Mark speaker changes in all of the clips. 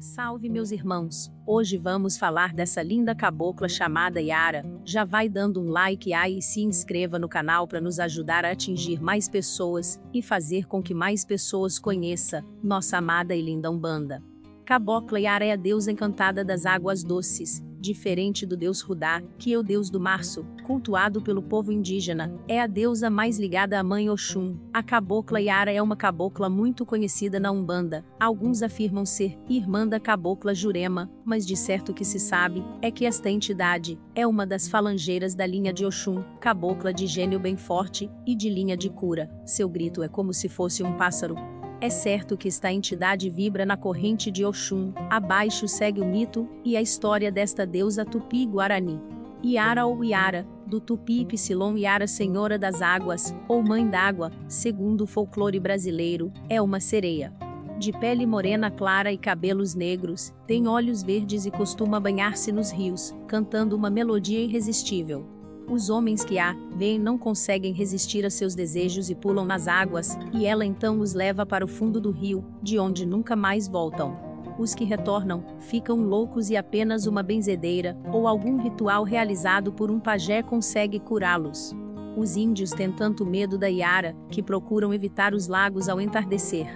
Speaker 1: Salve meus irmãos! Hoje vamos falar dessa linda cabocla chamada Yara. Já vai dando um like aí e se inscreva no canal para nos ajudar a atingir mais pessoas e fazer com que mais pessoas conheça nossa amada e linda Umbanda. Cabocla Yara é a deusa encantada das águas doces, diferente do deus Rudá, que é o deus do março, cultuado pelo povo indígena, é a deusa mais ligada à mãe Oxum. A cabocla Yara é uma cabocla muito conhecida na Umbanda. Alguns afirmam ser irmã da cabocla Jurema, mas de certo que se sabe é que esta entidade é uma das falangeiras da linha de Oxum, cabocla de gênio bem forte e de linha de cura. Seu grito é como se fosse um pássaro, é certo que esta entidade vibra na corrente de Oxum. Abaixo segue o mito e a história desta deusa tupi-guarani. Iara ou Iara, do Tupi Psilon Iara Senhora das Águas, ou Mãe d'Água, segundo o folclore brasileiro, é uma sereia. De pele morena clara e cabelos negros, tem olhos verdes e costuma banhar-se nos rios, cantando uma melodia irresistível. Os homens que a veem não conseguem resistir a seus desejos e pulam nas águas, e ela então os leva para o fundo do rio, de onde nunca mais voltam. Os que retornam ficam loucos e apenas uma benzedeira ou algum ritual realizado por um pajé consegue curá-los. Os índios têm tanto medo da Iara que procuram evitar os lagos ao entardecer.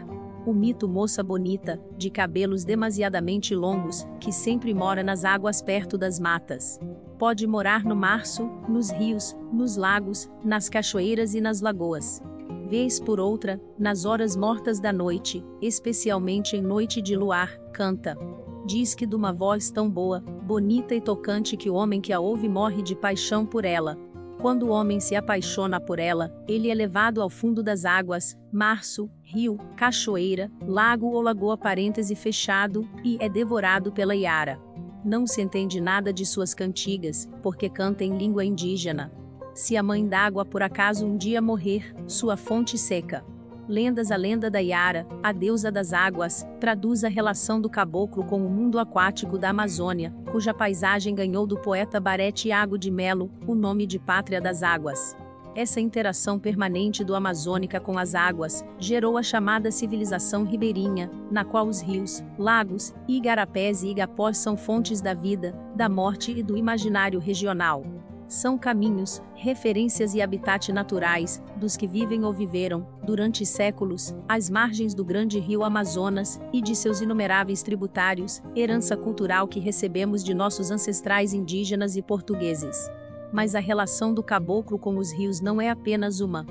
Speaker 1: O mito moça bonita, de cabelos demasiadamente longos, que sempre mora nas águas perto das matas pode morar no março, nos rios, nos lagos, nas cachoeiras e nas lagoas. Vez por outra, nas horas mortas da noite, especialmente em noite de luar, canta. Diz que de uma voz tão boa, bonita e tocante que o homem que a ouve morre de paixão por ela. Quando o homem se apaixona por ela, ele é levado ao fundo das águas, março, rio, cachoeira, lago ou lagoa parêntese fechado, e é devorado pela Iara. Não se entende nada de suas cantigas, porque canta em língua indígena. Se a mãe d'água por acaso um dia morrer, sua fonte seca. Lendas A lenda da Iara, a deusa das águas, traduz a relação do caboclo com o mundo aquático da Amazônia, cuja paisagem ganhou do poeta Barete Iago de Melo o nome de Pátria das Águas. Essa interação permanente do Amazônica com as águas gerou a chamada civilização ribeirinha, na qual os rios, lagos, igarapés e igapós são fontes da vida, da morte e do imaginário regional. São caminhos, referências e habitat naturais dos que vivem ou viveram, durante séculos, às margens do grande rio Amazonas e de seus inumeráveis tributários, herança cultural que recebemos de nossos ancestrais indígenas e portugueses mas a relação do caboclo com os rios não é apenas uma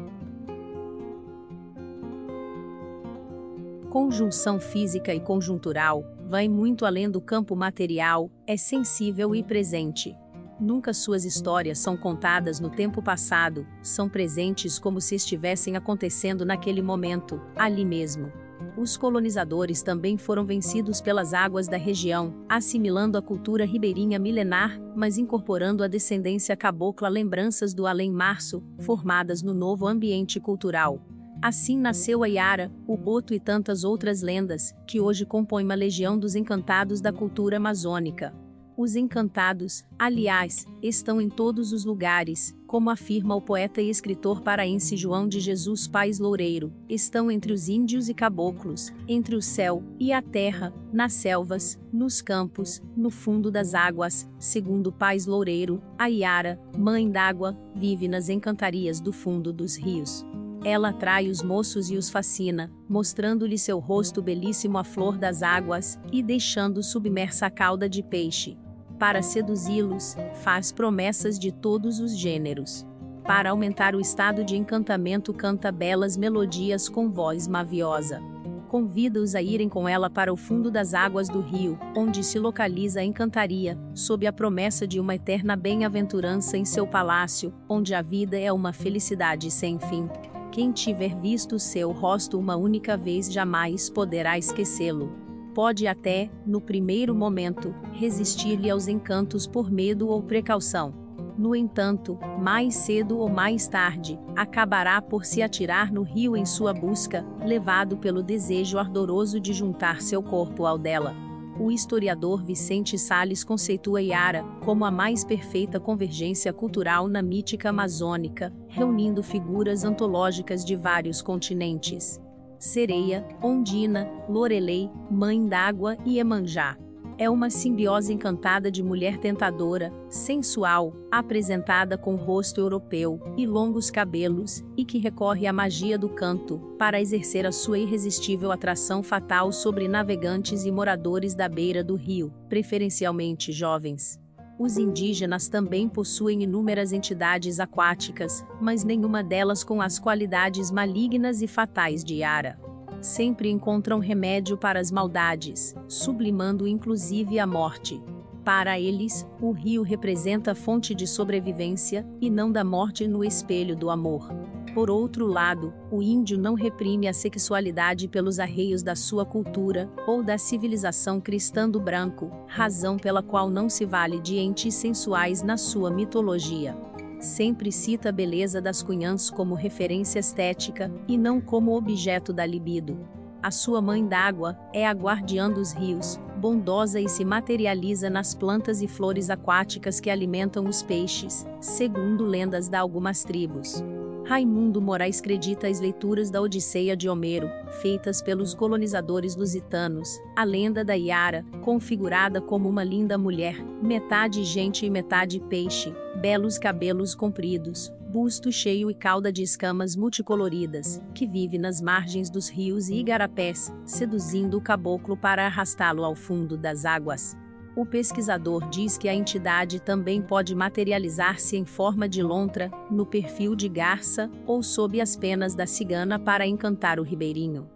Speaker 1: conjunção física e conjuntural, vai muito além do campo material, é sensível e presente. Nunca suas histórias são contadas no tempo passado, são presentes como se estivessem acontecendo naquele momento, ali mesmo. Os colonizadores também foram vencidos pelas águas da região, assimilando a cultura ribeirinha milenar, mas incorporando a descendência cabocla lembranças do além-março, formadas no novo ambiente cultural. Assim nasceu a Yara, o Boto e tantas outras lendas, que hoje compõem uma legião dos encantados da cultura amazônica. Os encantados, aliás, estão em todos os lugares, como afirma o poeta e escritor paraense João de Jesus Pais Loureiro, estão entre os índios e caboclos, entre o céu e a terra, nas selvas, nos campos, no fundo das águas, segundo Pais Loureiro, a Iara, mãe d'água, vive nas encantarias do fundo dos rios. Ela atrai os moços e os fascina, mostrando-lhe seu rosto belíssimo à flor das águas, e deixando submersa a cauda de peixe, para seduzi-los, faz promessas de todos os gêneros. Para aumentar o estado de encantamento, canta belas melodias com voz maviosa. Convida-os a irem com ela para o fundo das águas do rio, onde se localiza a encantaria, sob a promessa de uma eterna bem-aventurança em seu palácio, onde a vida é uma felicidade sem fim. Quem tiver visto seu rosto uma única vez jamais poderá esquecê-lo pode até, no primeiro momento, resistir-lhe aos encantos por medo ou precaução. No entanto, mais cedo ou mais tarde, acabará por se atirar no rio em sua busca, levado pelo desejo ardoroso de juntar seu corpo ao dela. O historiador Vicente Sales conceitua Iara como a mais perfeita convergência cultural na mítica amazônica, reunindo figuras antológicas de vários continentes. Sereia, ondina, lorelei, mãe d'água e emanjá. É uma simbiose encantada de mulher tentadora, sensual, apresentada com rosto europeu e longos cabelos, e que recorre à magia do canto para exercer a sua irresistível atração fatal sobre navegantes e moradores da beira do rio, preferencialmente jovens. Os indígenas também possuem inúmeras entidades aquáticas, mas nenhuma delas com as qualidades malignas e fatais de Yara sempre encontram remédio para as maldades, sublimando inclusive a morte. Para eles, o rio representa fonte de sobrevivência, e não da morte no espelho do amor. Por outro lado, o índio não reprime a sexualidade pelos arreios da sua cultura, ou da civilização cristã do branco, razão pela qual não se vale de entes sensuais na sua mitologia sempre cita a beleza das cunhãs como referência estética, e não como objeto da libido. A sua mãe d'água é a guardiã dos rios, bondosa e se materializa nas plantas e flores aquáticas que alimentam os peixes, segundo lendas de algumas tribos. Raimundo Moraes acredita as leituras da Odisseia de Homero, feitas pelos colonizadores lusitanos, a lenda da Iara, configurada como uma linda mulher, metade gente e metade peixe, belos cabelos compridos, busto cheio e cauda de escamas multicoloridas, que vive nas margens dos rios e igarapés, seduzindo o caboclo para arrastá-lo ao fundo das águas. O pesquisador diz que a entidade também pode materializar-se em forma de lontra, no perfil de garça, ou sob as penas da cigana para encantar o ribeirinho.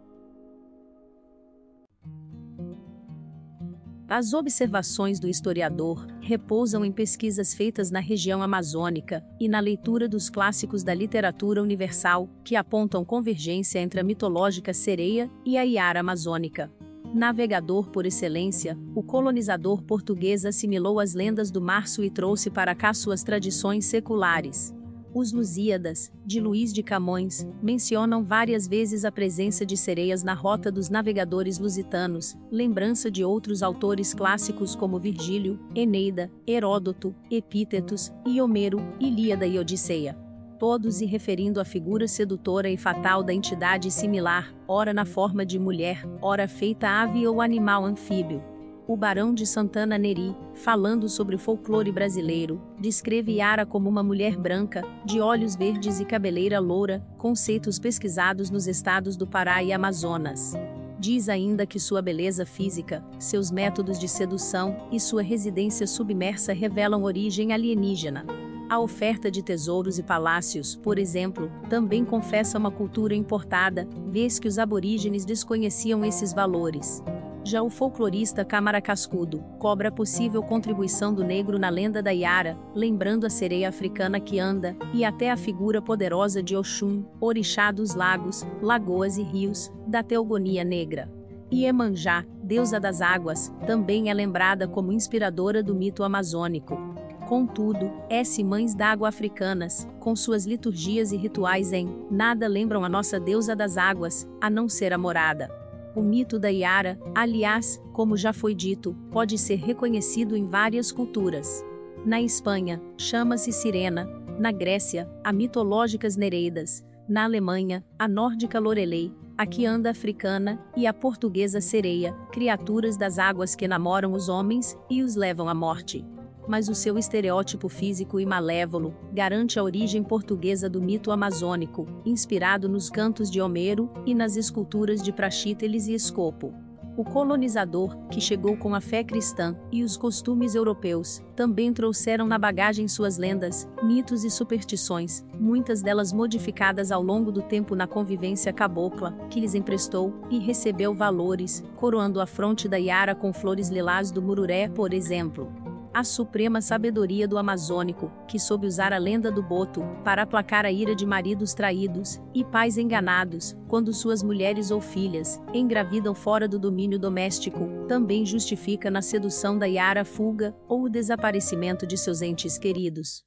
Speaker 1: As observações do historiador repousam em pesquisas feitas na região amazônica e na leitura dos clássicos da literatura universal, que apontam convergência entre a mitológica sereia e a iara amazônica. Navegador por excelência, o colonizador português assimilou as lendas do março e trouxe para cá suas tradições seculares. Os Lusíadas, de Luís de Camões, mencionam várias vezes a presença de sereias na rota dos navegadores lusitanos, lembrança de outros autores clássicos como Virgílio, Eneida, Heródoto, Epítetos e Homero, Ilíada e Odisseia todos se referindo à figura sedutora e fatal da entidade similar, ora na forma de mulher, ora feita ave ou animal anfíbio. O Barão de Santana Neri, falando sobre o folclore brasileiro, descreve Yara como uma mulher branca, de olhos verdes e cabeleira loura, conceitos pesquisados nos estados do Pará e Amazonas. Diz ainda que sua beleza física, seus métodos de sedução e sua residência submersa revelam origem alienígena. A oferta de tesouros e palácios, por exemplo, também confessa uma cultura importada, vez que os aborígenes desconheciam esses valores. Já o folclorista Câmara Cascudo cobra a possível contribuição do negro na lenda da Yara, lembrando a sereia africana que anda, e até a figura poderosa de Oxum, orixá dos lagos, lagoas e rios, da teogonia negra. Iemanjá, deusa das águas, também é lembrada como inspiradora do mito amazônico. Contudo, S mães d'água africanas, com suas liturgias e rituais em nada lembram a nossa deusa das águas, a não ser a morada. O mito da Iara, aliás, como já foi dito, pode ser reconhecido em várias culturas. Na Espanha, chama-se Sirena, na Grécia, a mitológicas Nereidas, na Alemanha, a nórdica Lorelei, a quianda africana e a portuguesa sereia, criaturas das águas que namoram os homens e os levam à morte mas o seu estereótipo físico e malévolo garante a origem portuguesa do mito amazônico, inspirado nos cantos de Homero e nas esculturas de Praxíteles e Escopo. O colonizador, que chegou com a fé cristã e os costumes europeus, também trouxeram na bagagem suas lendas, mitos e superstições, muitas delas modificadas ao longo do tempo na convivência cabocla, que lhes emprestou e recebeu valores, coroando a fronte da Iara com flores lilás do Mururé, por exemplo a suprema sabedoria do amazônico, que soube usar a lenda do boto para aplacar a ira de maridos traídos e pais enganados, quando suas mulheres ou filhas engravidam fora do domínio doméstico, também justifica na sedução da Yara a fuga ou o desaparecimento de seus entes queridos.